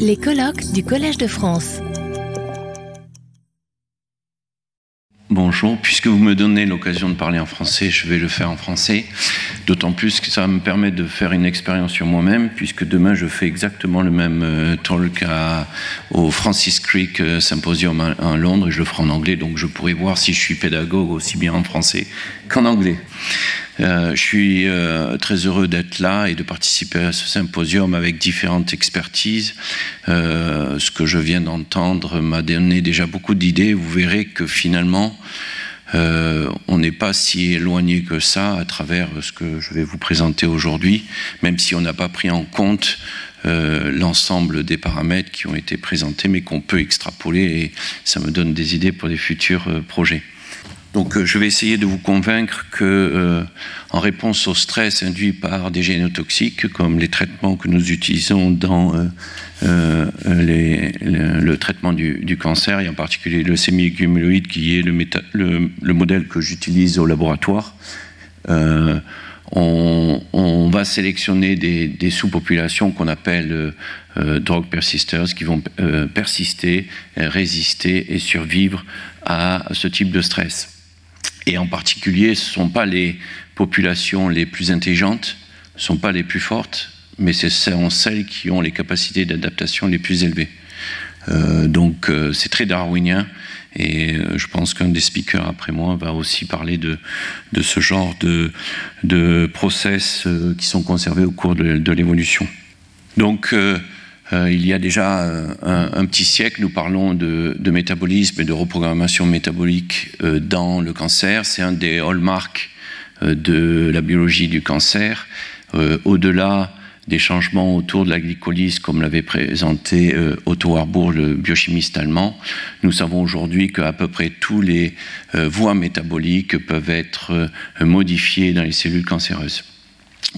Les colloques du Collège de France. Bonjour, puisque vous me donnez l'occasion de parler en français, je vais le faire en français. D'autant plus que ça me permet de faire une expérience sur moi-même, puisque demain je fais exactement le même euh, talk au Francis Crick euh, Symposium à, Londres, et je le ferai en anglais, donc je pourrai voir si je suis pédagogue aussi bien en français qu'en anglais. Euh, je suis euh, très heureux d'être là et de participer à ce symposium avec différentes expertises. Euh, ce que je viens d'entendre m'a donné déjà beaucoup d'idées. Vous verrez que finalement, on n'est pas si éloigné que ça à travers ce que je vais vous présenter aujourd'hui, même si on n'a pas pris en compte l'ensemble des paramètres qui ont été présentés, mais qu'on peut extrapoler et ça me donne des idées pour des futurs projets. Donc euh, je vais essayer de vous convaincre que, euh, en réponse au stress induit par des génotoxiques, comme les traitements que nous utilisons dans euh, le, traitement du, cancer, et en particulier le sémi qui est le, modèle que j'utilise au laboratoire, on, va sélectionner des, sous-populations qu'on appelle drug persisters, qui vont persister, résister et survivre à ce type de stress. Et en particulier, ce ne sont pas les populations les plus intelligentes, ce ne sont pas les plus fortes, mais ce sont celles qui ont les capacités d'adaptation les plus élevées. Euh, donc euh, c'est très darwinien et euh, je pense qu'un des speakers après moi va aussi parler de, ce genre de, de process qui sont conservés au cours de, de l'évolution. Donc euh, il y a déjà euh, un, petit siècle, nous parlons de, métabolisme et de reprogrammation métabolique euh, dans le cancer. C'est un des hallmarks de la biologie du cancer. Au-delà des changements autour de la glycolyse, comme l'avait présenté Otto Warburg, le biochimiste allemand, nous savons aujourd'hui qu'à peu près tous les voies métaboliques peuvent être modifiées dans les cellules cancéreuses.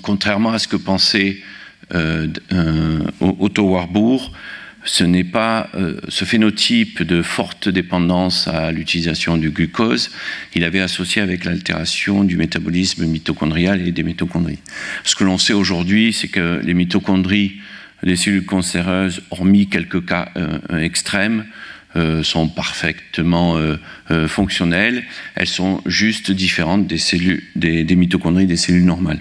Contrairement à ce que pensait euh, Otto Warburg, ce n'est pas euh, ce phénotype de forte dépendance à l'utilisation du glucose, il avait associé avec l'altération du métabolisme mitochondrial et des mitochondries. Ce que l'on sait aujourd'hui, c'est que les mitochondries des cellules cancéreuses, hormis quelques cas euh, extrêmes, sont parfaitement fonctionnelles. Elles sont juste différentes des, des mitochondries des cellules normales.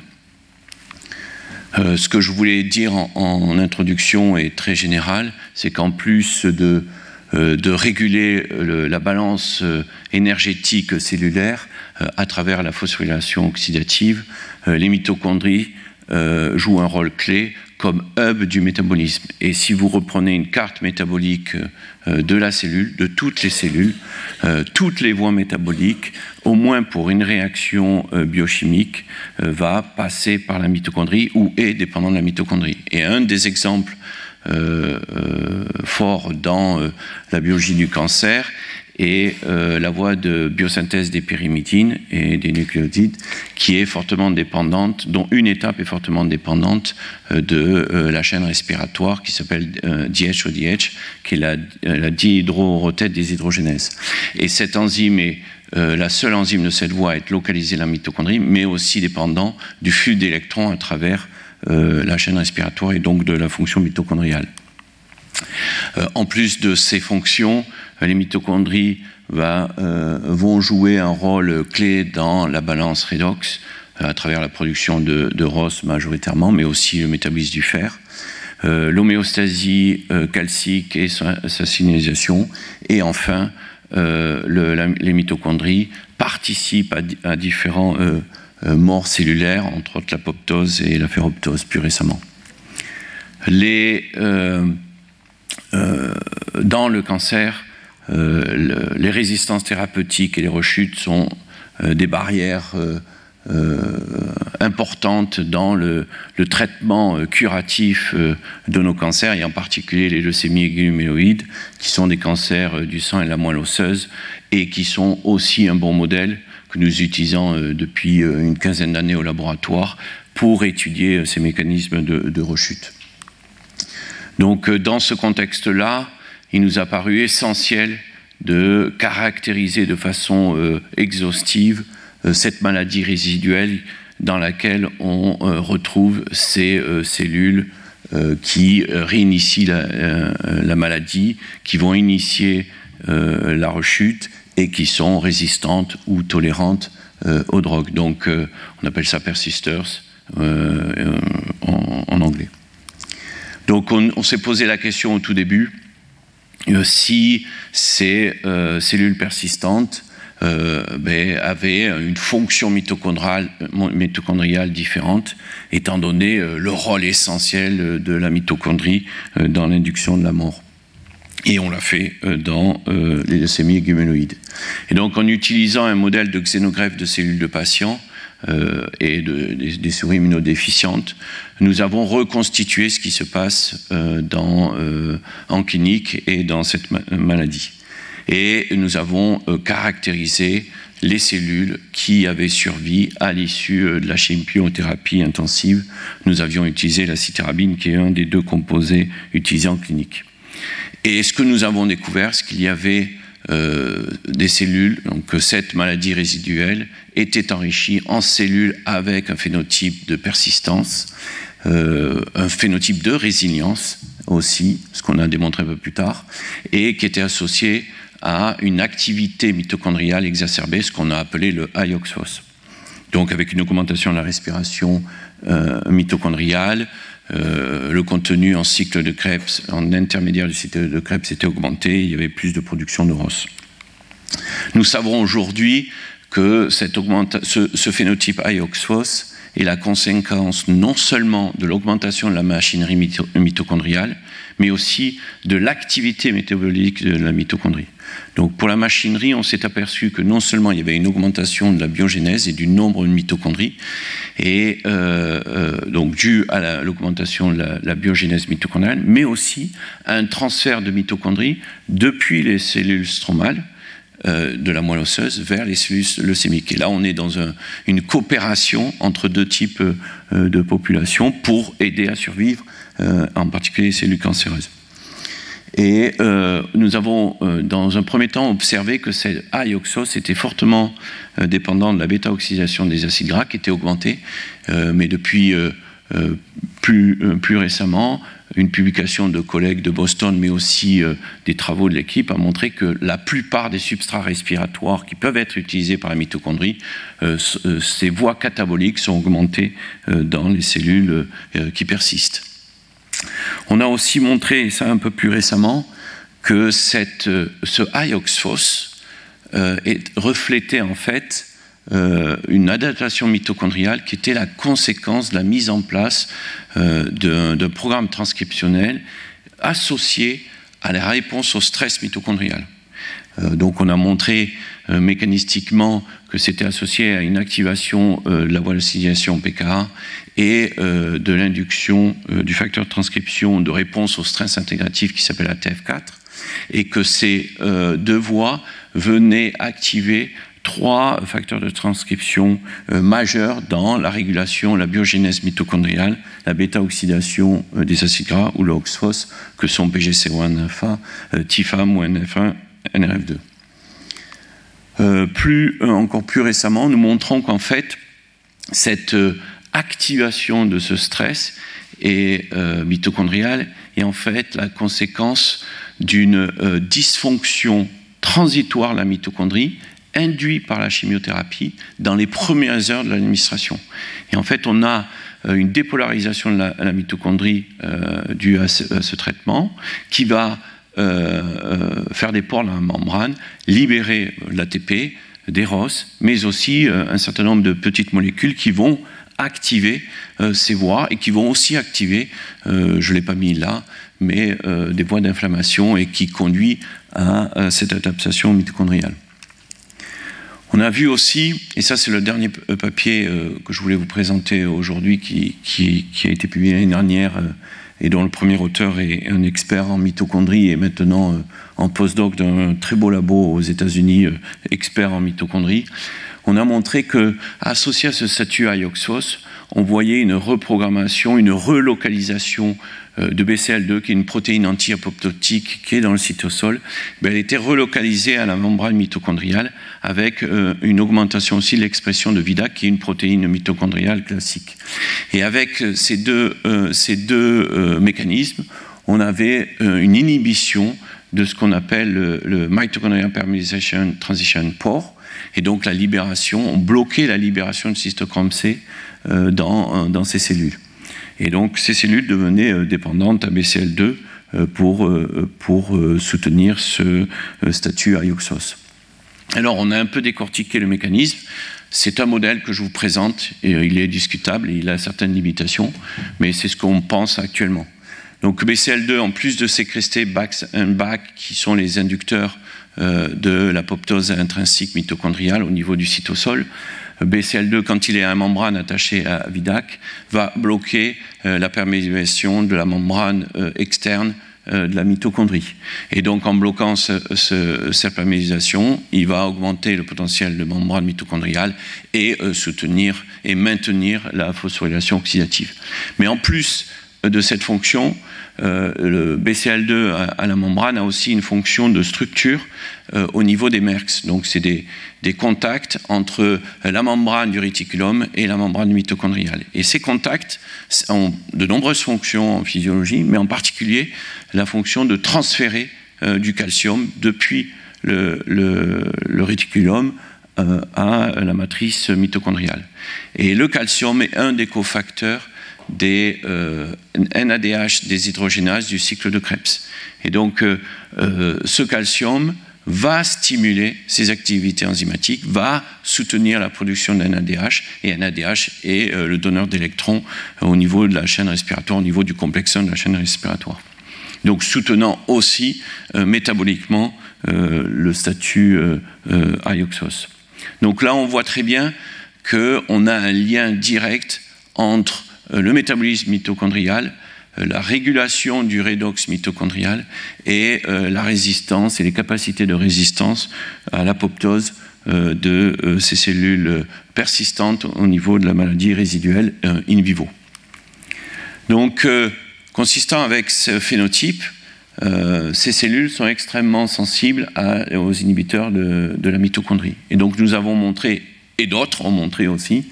Euh, ce que je voulais dire en, introduction est très général, c'est qu'en plus de, euh, réguler la balance euh, énergétique cellulaire à travers la phosphorylation oxydative, les mitochondries jouent un rôle clé comme hub du métabolisme. Et si vous reprenez une carte métabolique euh, de la cellule, de toutes les cellules, euh, toutes les voies métaboliques, au moins pour une réaction euh, biochimique, va passer par la mitochondrie ou est dépendant de la mitochondrie. Et un des exemples forts dans la biologie du cancer et euh, la voie de biosynthèse des pyrimidines et des nucléotides qui est fortement dépendante, dont une étape est fortement dépendante euh, de euh, la chaîne respiratoire qui s'appelle DHODH, qui est la, la dihydroorothète deshydrogénèse. Et cette enzyme est la seule enzyme de cette voie à être localisée dans la mitochondrie, mais aussi dépendant du flux d'électrons à travers la chaîne respiratoire et donc de la fonction mitochondriale. en plus de ces fonctions, les mitochondries euh, vont jouer un rôle clé dans la balance redox euh, à travers la production de, ROS majoritairement, mais aussi le métabolisme du fer. Euh, l'homéostasie calcique et sa, signalisation, et enfin les mitochondries participent à, différents morts cellulaires, entre autres l'apoptose et la ferroptose plus récemment. Dans le cancer, euh, les résistances thérapeutiques et les rechutes sont euh, des barrières euh, importantes dans le, traitement curatif de nos cancers, et en particulier les leucémies aiguës qui sont des cancers du sang et de la moelle osseuse, et qui sont aussi un bon modèle que nous utilisons depuis une quinzaine d'années au laboratoire pour étudier ces mécanismes de, de rechute. Donc dans ce contexte-là, il nous a paru essentiel de caractériser de façon euh, exhaustive euh, cette maladie résiduelle dans laquelle on euh, retrouve ces cellules qui réinitient la, maladie, qui vont initier la rechute et qui sont résistantes ou tolérantes aux drogues. Donc on appelle ça persisters en, anglais. Donc on s'est posé la question au tout début si ces cellules persistantes euh, ben, avait une fonction mitochondriale, mitochondriale différente, étant donné euh, le rôle essentiel de la mitochondrie euh, dans l'induction de la mort. Et on l'a fait dans les leucémies gumenoïdes. Et donc, en utilisant un modèle de xénogreffe de cellules de patients, et de, des, souris immunodéficientes, nous avons reconstitué ce qui se passe dans, en clinique et dans cette maladie et nous avons euh, caractérisé les cellules qui avaient survécu à l'issue euh, de la chimiothérapie intensive. Nous avions utilisé la citérabine, qui est un des deux composés utilisés en clinique. Et ce que nous avons découvert, c'est qu'il y avait euh, des cellules, donc cette maladie résiduelle était enrichie en cellules avec un phénotype de persistance, un phénotype de résilience aussi, ce qu'on a démontré un peu plus tard, et qui était associé à une activité mitochondriale exacerbée, ce qu'on a appelé le IOXOS. Donc avec une augmentation de la respiration euh, mitochondriale, euh, le contenu en cycle de Krebs, en intermédiaire du cycle de Krebs était augmenté, il y avait plus de production de ROS. Nous savons aujourd'hui que cette ce, ce, phénotype IOXOS est la conséquence non seulement de l'augmentation de la machinerie mitochondriale, mais aussi de l'activité métabolique de la mitochondrie. Donc pour la machinerie, on s'est aperçu que non seulement il y avait une augmentation de la biogénèse et du nombre de mitochondries, et euh, euh, donc dû à l'augmentation de la, biogénèse mitochondriale, mais aussi un transfert de mitochondries depuis les cellules stromales euh, de la moelle osseuse vers les cellules leucémiques. Et là, on est dans une coopération entre deux types de populations pour aider à survivre, en particulier les cellules cancéreuses. Et euh, nous avons, euh, dans un premier temps, observé que cette A-ioxos était fortement euh, dépendant de la bêta-oxydation des acides gras qui était augmentée, mais depuis plus, plus, récemment, une publication de collègues de Boston, mais aussi des travaux de l'équipe, a montré que la plupart des substrats respiratoires qui peuvent être utilisés par la mitochondrie, ces voies cataboliques sont augmentées dans les cellules qui persistent. On a aussi montré, ça un peu plus récemment, que euh, ce IOXFOS euh, reflétait en fait euh, une adaptation mitochondriale qui était la conséquence de la mise en place d'un programme transcriptionnel associé à la réponse au stress mitochondrial. donc on a montré mécanistiquement que c'était associé à une activation de la voie de PKA et euh, de l'induction euh, du facteur de transcription de réponse au stress intégratif qui s'appelle ATF4, et que ces euh, deux voies venaient activer trois facteurs de transcription majeurs dans la régulation, la biogénèse mitochondriale, la bêta-oxydation des acides gras ou le OXPHOS, que sont PGC1-alpha, TIFAM ou NF1, NRF2. plus, encore plus récemment, nous montrons qu'en fait, cette activation de ce stress et euh, mitochondrial est en fait la conséquence d'une euh, dysfonction transitoire de la mitochondrie induite par la chimiothérapie dans les premières heures de l'administration. Et en fait, on a euh, une dépolarisation de la, mitochondrie due à ce, traitement qui va faire des pores dans la membrane, libérer l'ATP, des ROS, mais aussi un certain nombre de petites molécules qui vont activer euh, ces voies et qui vont aussi activer, euh, je ne l'ai pas mis là, mais euh, des voies d'inflammation et qui conduit à, cette adaptation mitochondriale. On a vu aussi, et ça c'est le dernier papier que je voulais vous présenter aujourd'hui qui, qui, a été publié l'année dernière et dont le premier auteur est un expert en mitochondrie et maintenant en postdoc d'un très beau labo aux États-Unis, expert en mitochondrie on a montré que, associé à ce statut IOXOS, on voyait une reprogrammation, une relocalisation euh, de BCL2, qui est une protéine anti-apoptotique qui est dans le cytosol, elle était relocalisée à la membrane mitochondriale avec euh, une augmentation aussi de l'expression de VIDAC, qui est une protéine mitochondriale classique. Et avec ces deux, ces deux mécanismes, on avait une inhibition de ce qu'on appelle le, mitochondrial permeation transition pore, et donc la libération, on bloquait la libération de cytochrome C dans, dans ces cellules. Et donc ces cellules devenaient euh, dépendantes à BCL2 euh, pour, euh, pour soutenir ce statut Ioxos. Alors on a un peu décortiqué le mécanisme. C'est un modèle que je vous présente et il est discutable et il a certaines limitations, mais c'est ce qu'on pense actuellement. Donc BCL2, en plus de sécréter BAX et BAC, qui sont les inducteurs de l'apoptose intrinsèque mitochondriale au niveau du cytosol, BCL2, quand il est à la membrane attachée à VIDAC, va bloquer euh, la perméabilisation de la membrane euh, externe euh, de la mitochondrie. Et donc, en bloquant cette perméabilisation, il va augmenter le potentiel de membrane mitochondriale et soutenir et maintenir la phosphorylation oxydative. Mais en plus de cette fonction, le BCL2 à, la membrane a aussi une fonction de structure au niveau des MERX. Donc, c'est des, contacts entre la membrane du réticulum et la membrane mitochondriale. Et ces contacts ont de nombreuses fonctions en physiologie, mais en particulier la fonction de transférer euh, du calcium depuis le, réticulum euh, à la matrice mitochondriale. Et le calcium est un des cofacteurs des euh, NADH des hydrogénases du cycle de Krebs. Et donc, ce calcium va stimuler ces activités enzymatiques, va soutenir la production d'un NADH, et NADH est euh, le donneur d'électrons au niveau de la chaîne respiratoire, au niveau du complexon de la chaîne respiratoire. Donc soutenant aussi euh, métaboliquement euh, le statut ioxos. Donc là, on voit très bien qu'on a un lien direct entre le métabolisme mitochondrial, euh, la régulation du redox mitochondrial et euh, la résistance et les capacités de résistance à l'apoptose euh, de ces cellules persistantes au niveau de la maladie résiduelle in vivo. Donc, consistant avec ce phénotype, ces cellules sont extrêmement sensibles aux inhibiteurs de, la mitochondrie. Et donc nous avons montré, et d'autres ont montré aussi,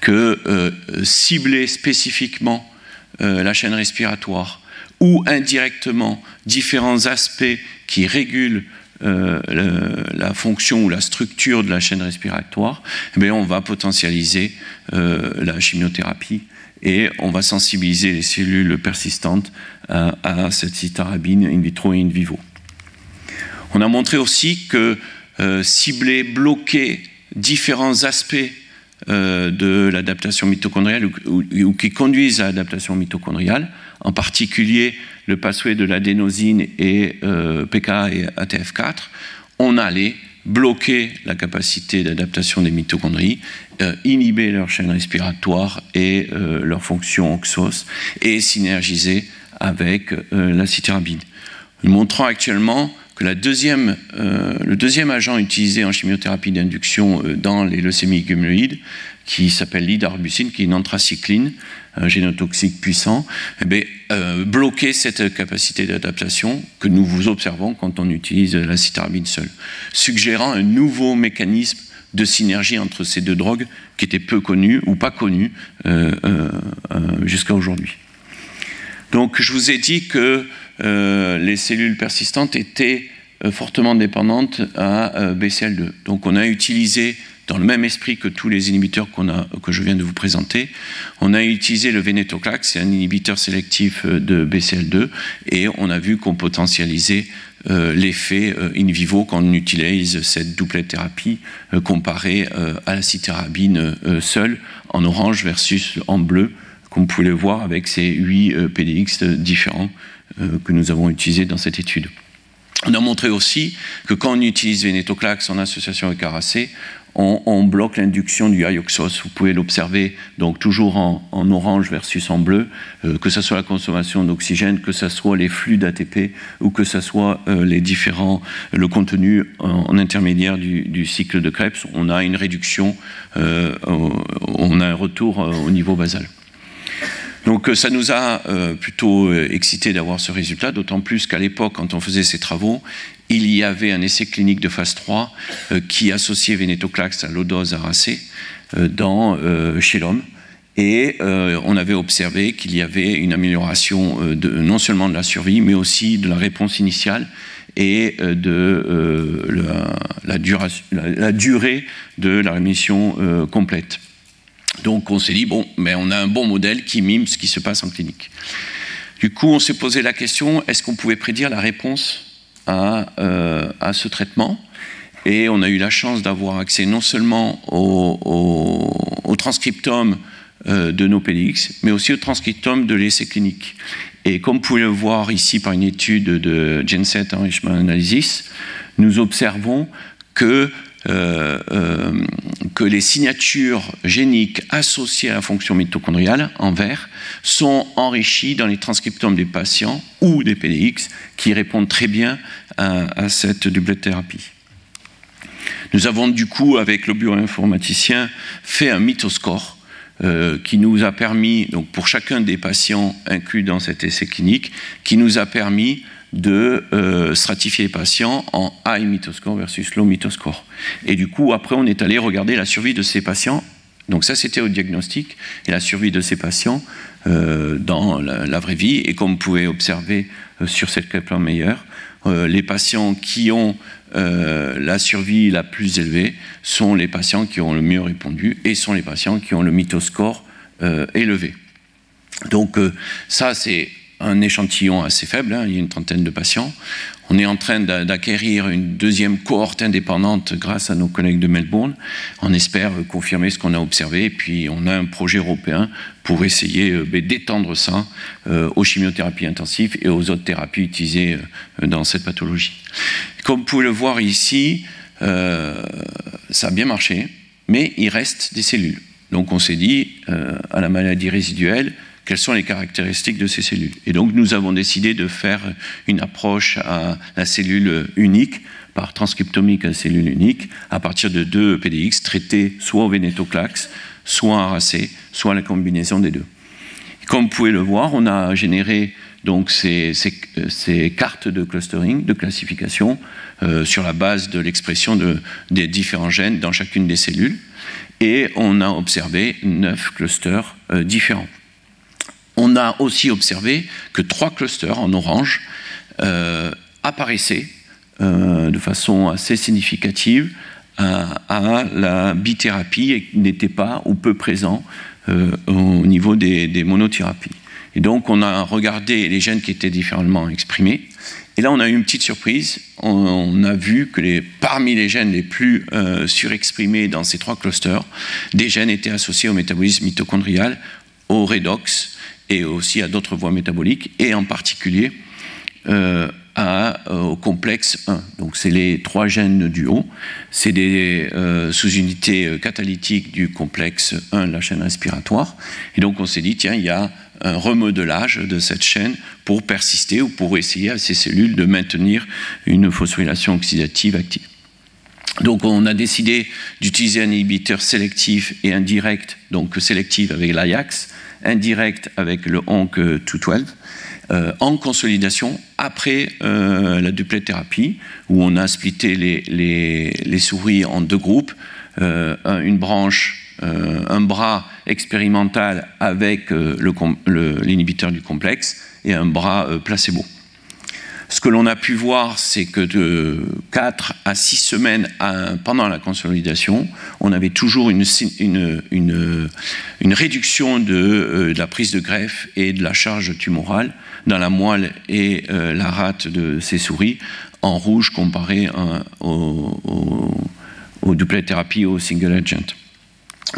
que cibler spécifiquement euh, la chaîne respiratoire ou indirectement différents aspects qui régulent euh, la fonction ou la structure de la chaîne respiratoire, eh on va potentialiser euh, la chimiothérapie et on va sensibiliser les cellules persistantes à, à cette citarabine in vitro et in vivo. On a montré aussi que cibler, bloquer différents aspects euh, de l'adaptation mitochondriale ou, qui conduisent à l'adaptation mitochondriale, en particulier le pathway de l'adénosine et euh, PK et ATF4, on allait bloquer la capacité d'adaptation des mitochondries, euh, inhiber leur chaîne respiratoire et leur fonction oxos et synergiser avec la citarabine. Nous montrons actuellement que euh, le deuxième agent utilisé en chimiothérapie d'induction euh, dans les leucémies gumulioïdes, qui s'appelle l'idarbusine, qui est une anthracycline, un génotoxique puissant, eh euh, bloquer cette capacité d'adaptation que nous vous observons quand on utilise la citarabine seule, suggérant un nouveau mécanisme de synergie entre ces deux drogues qui étaient peu connues ou pas connues jusqu'à aujourd'hui. Donc je vous ai dit que euh, les cellules persistantes étaient euh, fortement dépendantes à euh, BCL2. Donc on a utilisé, dans le même esprit que tous les inhibiteurs que je viens de vous présenter, on a utilisé le venetoclax, c'est un inhibiteur sélectif de BCL2, et on a vu qu'on potentialisait l'effet in vivo quand on utilise cette doublette thérapie comparée à la citarabine seule en orange versus en bleu, comme vous pouvez le voir avec ces 8 PDX différents que nous avons utilisé dans cette étude. On a montré aussi que quand on utilise Venetoclax en association avec Aracé, on, bloque l'induction du ioxos. Vous pouvez l'observer donc toujours en, orange versus en bleu, euh, que ce soit la consommation d'oxygène, que ce soit les flux d'ATP ou que ce soit euh, les différents, le contenu en, intermédiaire du, cycle de Krebs. On a une réduction, on a un retour au niveau basal. Donc ça nous a plutôt excité d'avoir ce résultat, d'autant plus qu'à l'époque, quand on faisait ces travaux, il y avait un essai clinique de phase 3 qui associait vénétoclax à l'odose aracée chez l'homme. Et on avait observé qu'il y avait une amélioration non seulement de la survie, mais aussi de la réponse initiale et euh, de euh, la, durée de la rémission euh, complète. Donc on s'est dit, bon, mais on a un bon modèle qui mime ce qui se passe en clinique. Du coup, on s'est posé la question, est-ce qu'on pouvait prédire la réponse à, ce traitement? Et on a eu la chance d'avoir accès non seulement au, transcriptome de nos PDX, mais aussi au transcriptome de l'essai clinique. Et comme vous pouvez le voir ici par une étude de Genset Enrichment Analysis, nous observons que, euh, euh, que les signatures géniques associées à la fonction mitochondriale en vert sont enrichies dans les transcriptomes des patients ou des PDX qui répondent très bien à, cette double thérapie. Nous avons du coup, avec le bioinformaticien, fait un mythoscore euh, qui nous a permis, donc pour chacun des patients inclus dans cet essai clinique, qui nous a permis de euh, stratifier les patients en high mythoscore versus low mythoscore. Et du coup, après, on est allé regarder la survie de ces patients. Donc ça, c'était au diagnostic, et la survie de ces patients euh, dans la, vraie vie. Et comme vous pouvez observer sur cette meilleure, les patients qui ont euh, la survie la plus élevée sont les patients qui ont le mieux répondu et sont les patients qui ont le mythoscore euh, élevé. Donc euh, ça, c'est un échantillon assez faible, hein, il y a une trentaine de patients. On est en train d'acquérir une deuxième cohorte indépendante grâce à nos collègues de Melbourne. On espère confirmer ce qu'on a observé et puis on a un projet européen pour essayer euh, ben, d'étendre ça euh, aux chimiothérapies intensives et aux autres thérapies utilisées euh, dans cette pathologie. Comme vous pouvez le voir ici, ça a bien marché, mais il reste des cellules. Donc on s'est dit, à la maladie résiduelle, quelles sont les caractéristiques de ces cellules. Et donc nous avons décidé de faire une approche à la cellule unique par transcriptomique à cellule unique à partir de deux PDX traités soit au vénétoclax, soit en RAC, soit la combinaison des deux. Comme vous pouvez le voir, on a généré donc ces, cartes de clustering, de classification, euh, sur la base de l'expression de, des différents gènes dans chacune des cellules, et on a observé neuf clusters euh, différents on a aussi observé que trois clusters en orange euh, apparaissaient euh, de façon assez significative à, la bithérapie et n'étaient pas ou peu présents euh, au niveau des, monothérapies. Et donc on a regardé les gènes qui étaient différemment exprimés. Et là, on a eu une petite surprise. On, a vu que parmi les gènes les plus surexprimés dans ces trois clusters, des gènes étaient associés au métabolisme mitochondrial, au redox et aussi à d'autres voies métaboliques, et en particulier euh, euh, au complexe 1. Donc c'est les trois gènes du haut, c'est des euh, sous-unités catalytiques du complexe 1 de la chaîne respiratoire. Et donc on s'est dit, tiens, il y a un remodelage de cette chaîne pour persister ou pour essayer à ces cellules de maintenir une phosphorylation oxydative active. Donc on a décidé d'utiliser un inhibiteur sélectif et indirect, donc sélectif avec l'Ajax, indirect avec le ONC 212, euh, en consolidation après euh, la duplet thérapie, où on a splitté les, les, souris en deux groupes, euh, une branche, un bras expérimental avec l'inhibiteur du complexe et un bras placebo. Ce que l'on a pu voir, c'est que de 4 à 6 semaines pendant la consolidation, on avait toujours une, réduction euh, de, la prise de greffe et de la charge tumorale dans la moelle et euh, la rate de ces souris, en rouge comparé au, au, doublet thérapie au single agent.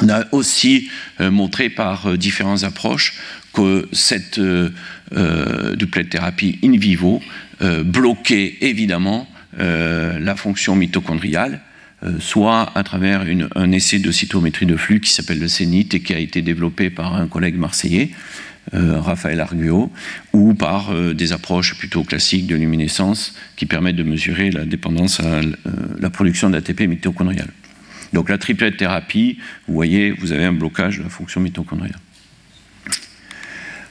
On a aussi euh, montré par différentes approches que cette euh, thérapie in vivo bloquer évidemment euh, la fonction mitochondriale, euh, soit à travers un essai de cytométrie de flux qui s'appelle le CENIT et qui a été développé par un collègue marseillais, Raphaël Arguo, ou par des approches plutôt classiques de luminescence qui permettent de mesurer la dépendance à la production d'ATP mitochondrial. Donc la triplette thérapie, vous voyez, vous avez un blocage de la fonction mitochondriale.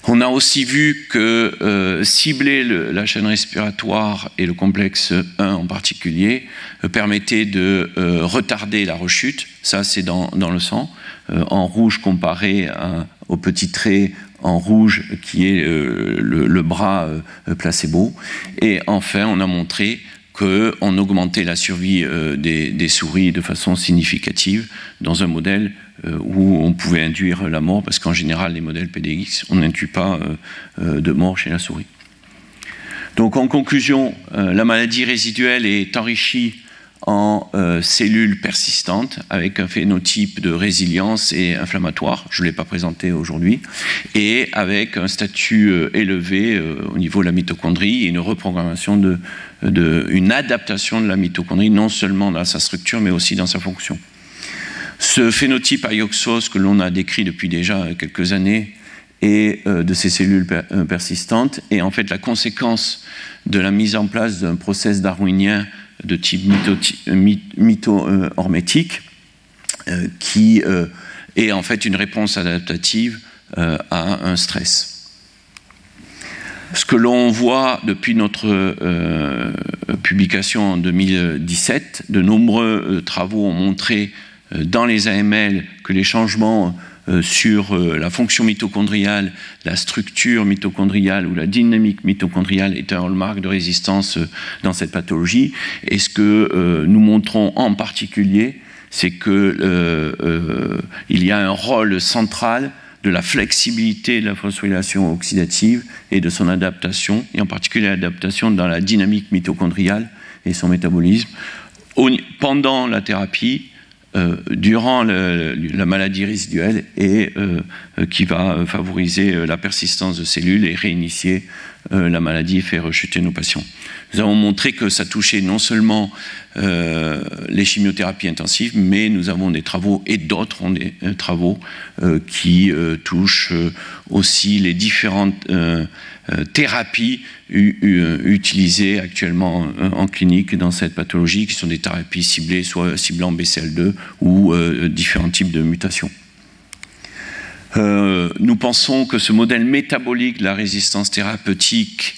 On a aussi vu que euh, cibler la chaîne respiratoire et le complexe 1 en particulier euh, permettait de euh, retarder la rechute. Ça, c'est dans, le sang, en rouge comparé au petit trait en rouge qui est le, bras placebo. Et enfin, on a montré qu'on augmentait la survie des, souris de façon significative dans un modèle où on pouvait induire la mort, parce qu'en général, les modèles PDX, on n'induit pas euh, euh, de mort chez la souris. Donc en conclusion, la maladie résiduelle est enrichie en cellules persistantes avec un phénotype de résilience et inflammatoire, je ne l'ai pas présenté aujourd'hui, et avec un statut élevé au niveau de la mitochondrie et une reprogrammation de, une adaptation de la mitochondrie, non seulement dans sa structure mais aussi dans sa fonction. Ce phénotype ioxos que l'on a décrit depuis déjà quelques années et euh, de ces cellules euh, persistantes est en fait la conséquence de la mise en place d'un process darwinien de type mito-hormétique euh, qui est en fait une réponse adaptative à un stress. Ce que l'on voit depuis notre publication en 2017, de nombreux travaux ont montré dans les AML que les changements euh, sur euh, la fonction mitochondriale, la structure mitochondriale ou la dynamique mitochondriale est un hallmark de résistance dans cette pathologie. Et ce que nous montrons en particulier, c'est qu'il y a un rôle central de la flexibilité de la phosphorylation oxydative et de son adaptation, et en particulier l'adaptation dans la dynamique mitochondriale et son métabolisme. Pendant la thérapie, euh, durant la maladie résiduelle et euh, qui va favoriser la persistance de cellules et réinitier euh, la maladie et faire rechuter nos patients. Nous avons montré que ça touchait non seulement les chimiothérapies intensives, mais nous avons des travaux et d'autres ont des travaux qui touchent aussi les différentes euh, thérapies utilisées actuellement en clinique dans cette pathologie, qui sont des thérapies ciblées, soit ciblant BCL2 ou euh, différents types de mutations. Euh, nous pensons que ce modèle métabolique de la résistance thérapeutique,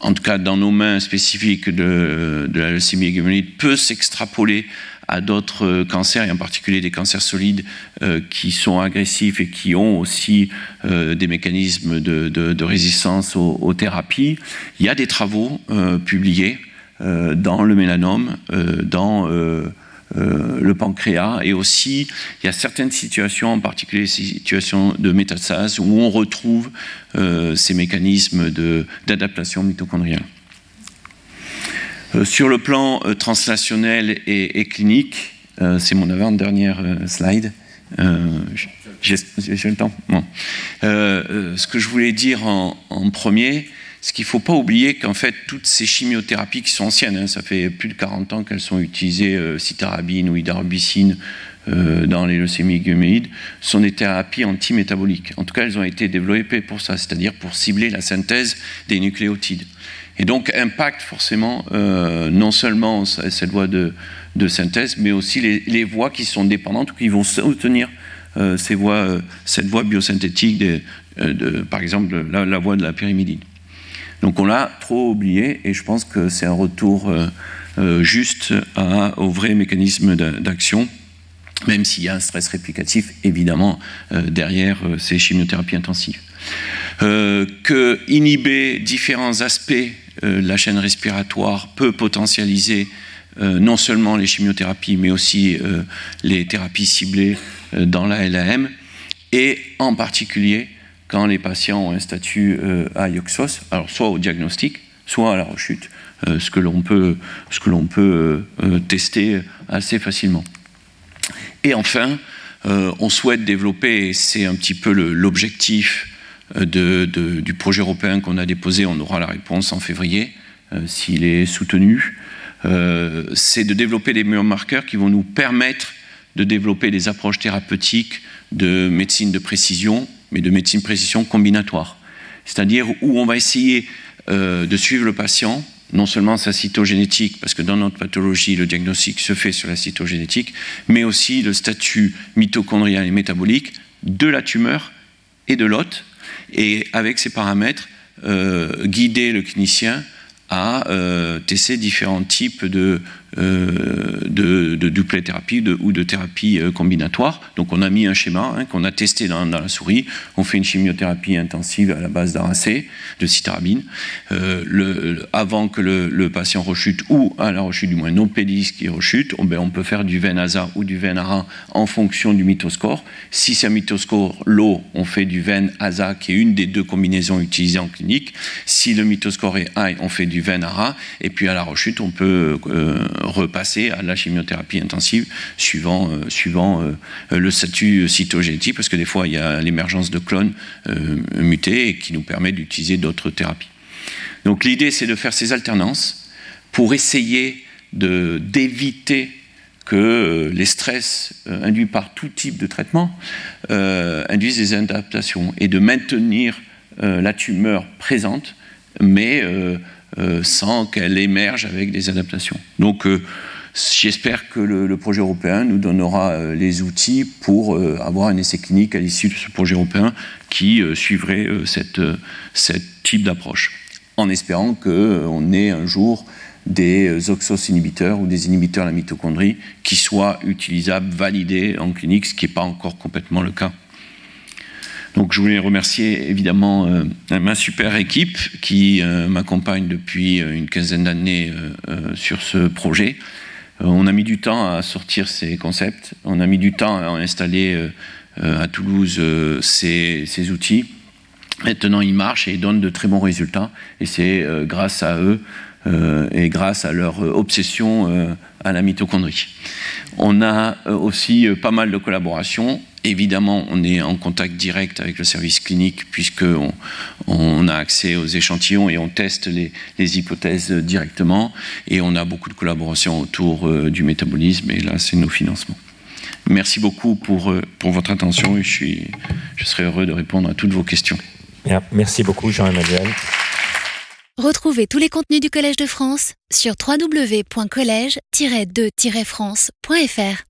en tout cas dans nos mains spécifiques de, la leucémie hégémonique, peut s'extrapoler à d'autres euh, cancers, et en particulier des cancers solides euh, qui sont agressifs et qui ont aussi euh, des mécanismes de, résistance aux, thérapies. Il y a des travaux publiés dans le mélanome, dans le pancréas, et aussi il y a certaines situations, en particulier ces situations de métastase, où on retrouve ces mécanismes d'adaptation mitochondriale. Euh, sur le plan euh, translationnel et, clinique, euh, c'est mon avant-dernière slide. J'ai le temps? Ce que je voulais dire en, premier, c'est qu'il ne faut pas oublier qu'en fait, toutes ces chimiothérapies qui sont anciennes, hein, ça fait plus de 40 ans qu'elles sont utilisées, citarabine ou idarubicine, dans les leucémies guméides, sont des thérapies antimétaboliques. En tout cas, elles ont été développées pour ça, c'est-à-dire pour cibler la synthèse des nucléotides et donc impacte forcément euh, non seulement cette voie de, synthèse, mais aussi les, voies qui sont dépendantes ou qui vont soutenir euh, euh, cette voie biosynthétique, par exemple la, voie de la pyrimidine. Donc on l'a trop oublié et je pense que c'est un retour juste au vrai mécanisme d'action, même s'il y a un stress réplicatif évidemment derrière ces chimiothérapies intensives. que inhiber différents aspects euh, la chaîne respiratoire peut potentialiser euh, non seulement les chimiothérapies, mais aussi euh, les thérapies ciblées dans la LAM, et en particulier quand les patients ont un statut à ioxos, alors soit au diagnostic, soit à la rechute, ce que l'on peut, ce que l'on peut tester assez facilement. Et enfin, on souhaite développer, et c'est un petit peu l'objectif de, du projet européen qu'on a déposé, on aura la réponse en février, euh, s'il est soutenu, euh, c'est de développer des biomarqueurs qui vont nous permettre de développer des approches thérapeutiques de médecine de précision, mais de médecine de précision combinatoire. C'est-à-dire où on va essayer euh, de suivre le patient, non seulement sa cytogénétique, parce que dans notre pathologie, le diagnostic se fait sur la cytogénétique, mais aussi le statut mitochondrial et métabolique de la tumeur et de l'hôte, et avec ces paramètres, guider le clinicien à tester différents types de, euh, de, de thérapie ou de thérapie euh, combinatoire. Donc on a mis un schéma hein, qu'on a testé dans, la souris. On fait une chimiothérapie intensive à la base d'aracé, de citarabine, euh, le, avant que le, patient rechute ou à la rechute du moins non pédis qui rechute, on, ben, on peut faire du VEN-AZA ou du VEN-ARA en fonction du mythoscore. Si c'est un mythoscore low, on fait du VEN-AZA qui est une des deux combinaisons utilisées en clinique. Si le mythoscore est high, on fait du VEN-ARA et puis à la rechute, on peut repasser à la chimiothérapie intensive suivant, euh, euh, le statut cytogénétique, parce que des fois il y a l'émergence de clones euh, mutés qui nous permet d'utiliser d'autres thérapies. Donc l'idée c'est de faire ces alternances pour essayer d'éviter que les stress induits par tout type de traitement induisent des adaptations et de maintenir la tumeur présente, mais euh, sans qu'elle émerge avec des adaptations. Donc euh, j'espère que le, projet européen nous donnera euh, les outils pour avoir un essai clinique à l'issue de ce projet européen qui suivrait cette, type d'approche, en espérant qu'on ait un jour des oxos inhibiteurs ou des inhibiteurs de la mitochondrie qui soient utilisables, validés en clinique, ce qui n'est pas encore complètement le cas. Donc je voulais remercier évidemment euh, ma super équipe qui euh, m'accompagne depuis euh, une quinzaine d'années sur ce projet. on a mis du temps à sortir ces concepts, on a mis du temps à installer à Toulouse ces, ces, outils. Maintenant, ils marchent et ils donnent de très bons résultats. Et c'est grâce à eux et grâce à leur obsession à la mitochondrie. On a aussi pas mal de collaborations Évidemment, on est en contact direct avec le service clinique puisqu'on on a accès aux échantillons et on teste les, hypothèses directement. Et on a beaucoup de collaborations autour euh, du métabolisme et là, c'est nos financements. Merci beaucoup pour, euh, pour votre attention et je, suis, je serai heureux de répondre à toutes vos questions. merci beaucoup, Jean-Emmanuel. Retrouvez tous les contenus du Collège de France sur www.colège-2-france.fr.